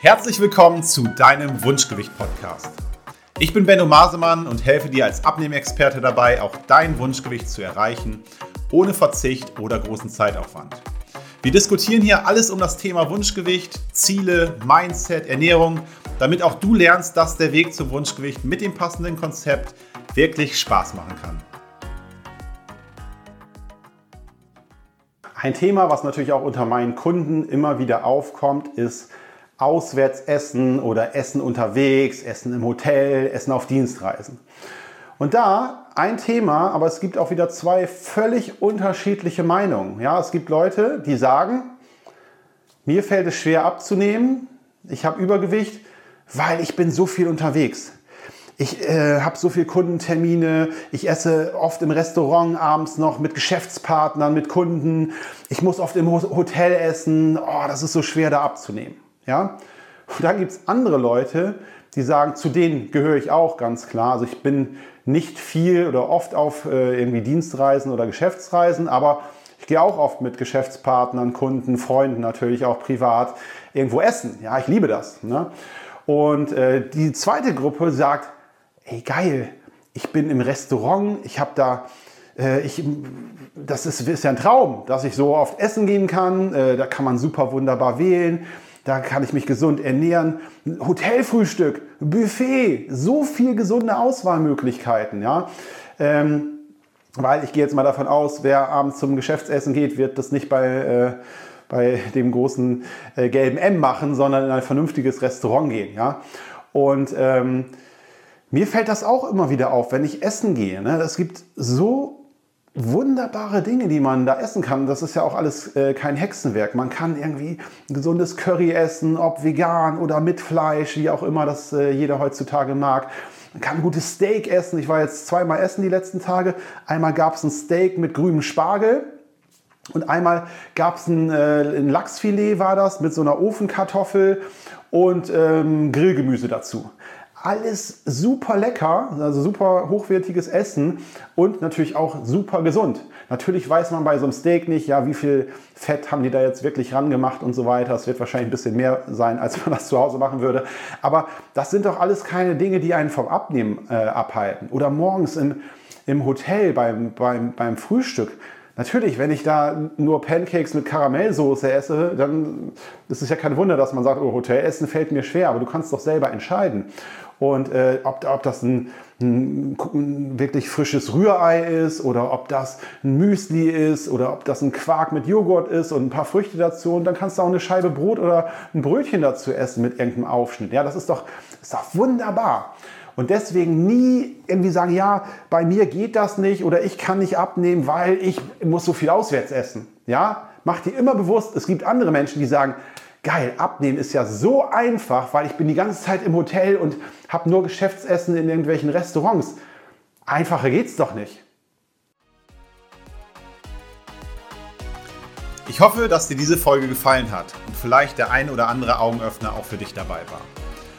Herzlich willkommen zu deinem Wunschgewicht-Podcast. Ich bin Benno Masemann und helfe dir als Abnehmexperte dabei, auch dein Wunschgewicht zu erreichen, ohne Verzicht oder großen Zeitaufwand. Wir diskutieren hier alles um das Thema Wunschgewicht, Ziele, Mindset, Ernährung, damit auch du lernst, dass der Weg zum Wunschgewicht mit dem passenden Konzept wirklich Spaß machen kann. Ein Thema, was natürlich auch unter meinen Kunden immer wieder aufkommt, ist Auswärtsessen oder Essen unterwegs, Essen im Hotel, Essen auf Dienstreisen. Und da ein Thema, aber es gibt auch wieder zwei völlig unterschiedliche Meinungen. Ja, es gibt Leute, die sagen, mir fällt es schwer abzunehmen, ich habe Übergewicht, weil ich bin so viel unterwegs. Ich äh, habe so viele Kundentermine, ich esse oft im Restaurant abends noch mit Geschäftspartnern, mit Kunden, ich muss oft im Hotel essen, oh, das ist so schwer da abzunehmen. Ja? Und dann gibt es andere Leute, die sagen, zu denen gehöre ich auch ganz klar. Also ich bin nicht viel oder oft auf äh, irgendwie Dienstreisen oder Geschäftsreisen, aber ich gehe auch oft mit Geschäftspartnern, Kunden, Freunden natürlich auch privat irgendwo essen. Ja, ich liebe das. Ne? Und äh, die zweite Gruppe sagt, ey geil, ich bin im Restaurant, ich habe da äh, ich, das ist, ist, ja ein Traum, dass ich so oft essen gehen kann. Äh, da kann man super wunderbar wählen. Da kann ich mich gesund ernähren. Hotelfrühstück, Buffet, so viel gesunde Auswahlmöglichkeiten. Ja? Ähm, weil ich gehe jetzt mal davon aus, wer abends zum Geschäftsessen geht, wird das nicht bei, äh, bei dem großen äh, gelben M machen, sondern in ein vernünftiges Restaurant gehen. Ja? Und ähm, mir fällt das auch immer wieder auf, wenn ich essen gehe. Ne? Es gibt so wunderbare Dinge, die man da essen kann. Das ist ja auch alles äh, kein Hexenwerk. Man kann irgendwie ein gesundes Curry essen, ob vegan oder mit Fleisch, wie auch immer das äh, jeder heutzutage mag. Man kann ein gutes Steak essen. Ich war jetzt zweimal essen die letzten Tage. Einmal gab es ein Steak mit grünem Spargel. Und einmal gab es ein, äh, ein, Lachsfilet, war das, mit so einer Ofenkartoffel und ähm, Grillgemüse dazu alles super lecker, also super hochwertiges Essen und natürlich auch super gesund. Natürlich weiß man bei so einem Steak nicht, ja, wie viel Fett haben die da jetzt wirklich rangemacht und so weiter. Es wird wahrscheinlich ein bisschen mehr sein, als man das zu Hause machen würde. Aber das sind doch alles keine Dinge, die einen vom Abnehmen äh, abhalten. Oder morgens im, im Hotel beim, beim, beim Frühstück. Natürlich, wenn ich da nur Pancakes mit Karamellsoße esse, dann ist es ja kein Wunder, dass man sagt, oh, Hotelessen fällt mir schwer, aber du kannst doch selber entscheiden. Und äh, ob, ob das ein, ein, wirklich frisches Rührei ist oder ob das ein Müsli ist oder ob das ein Quark mit Joghurt ist und ein paar Früchte dazu und dann kannst du auch eine Scheibe Brot oder ein Brötchen dazu essen mit irgendeinem Aufschnitt. Ja, das ist doch, ist doch wunderbar. Und deswegen nie irgendwie sagen, ja, bei mir geht das nicht oder ich kann nicht abnehmen, weil ich muss so viel auswärts essen. Ja, mach dir immer bewusst, es gibt andere Menschen, die sagen, geil, abnehmen ist ja so einfach, weil ich bin die ganze Zeit im Hotel und habe nur Geschäftsessen in irgendwelchen Restaurants. Einfacher geht's doch nicht. Ich hoffe, dass dir diese Folge gefallen hat und vielleicht der ein oder andere Augenöffner auch für dich dabei war.